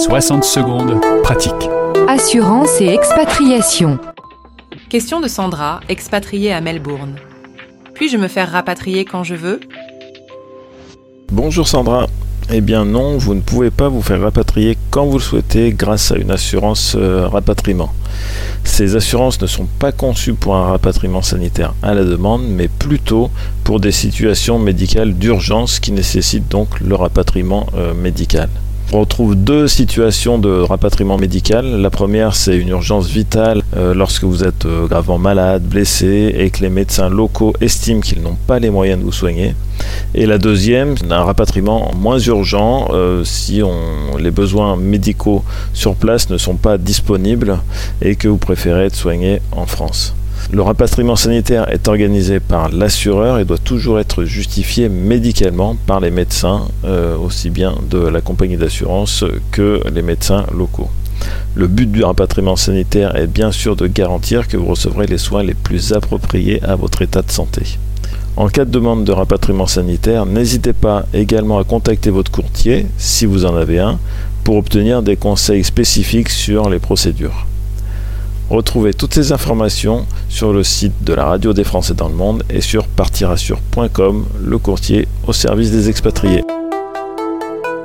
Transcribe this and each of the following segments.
60 secondes, pratique. Assurance et expatriation. Question de Sandra, expatriée à Melbourne. Puis-je me faire rapatrier quand je veux? Bonjour Sandra. Eh bien non, vous ne pouvez pas vous faire rapatrier quand vous le souhaitez grâce à une assurance euh, rapatriement. Ces assurances ne sont pas conçues pour un rapatriement sanitaire à la demande, mais plutôt pour des situations médicales d'urgence qui nécessitent donc le rapatriement euh, médical. On retrouve deux situations de rapatriement médical. La première, c'est une urgence vitale euh, lorsque vous êtes euh, gravement malade, blessé et que les médecins locaux estiment qu'ils n'ont pas les moyens de vous soigner. Et la deuxième, un rapatriement moins urgent euh, si les besoins médicaux sur place ne sont pas disponibles et que vous préférez être soigné en France. Le rapatriement sanitaire est organisé par l'assureur et doit toujours être justifié médicalement par les médecins, euh, aussi bien de la compagnie d'assurance que les médecins locaux. Le but du rapatriement sanitaire est bien sûr de garantir que vous recevrez les soins les plus appropriés à votre état de santé. En cas de demande de rapatriement sanitaire, n'hésitez pas également à contacter votre courtier, si vous en avez un, pour obtenir des conseils spécifiques sur les procédures. Retrouvez toutes ces informations sur le site de la radio des Français dans le monde et sur partirassure.com, le courtier au service des expatriés.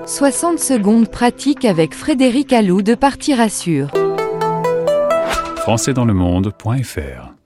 60 secondes pratiques avec Frédéric Allou de Partirassure. Françaisdanslemonde.fr